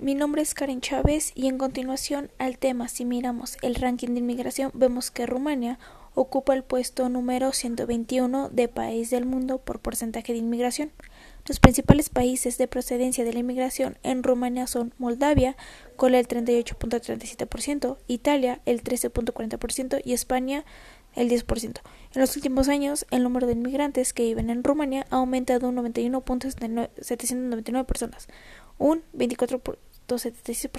Mi nombre es Karen Chávez y en continuación al tema, si miramos el ranking de inmigración, vemos que Rumania ocupa el puesto número 121 de país del mundo por porcentaje de inmigración. Los principales países de procedencia de la inmigración en Rumania son Moldavia con el 38.37%, Italia el 13.40% y España el 10%. En los últimos años, el número de inmigrantes que viven en Rumania ha aumentado un 91.799 personas, un 24%. 276%.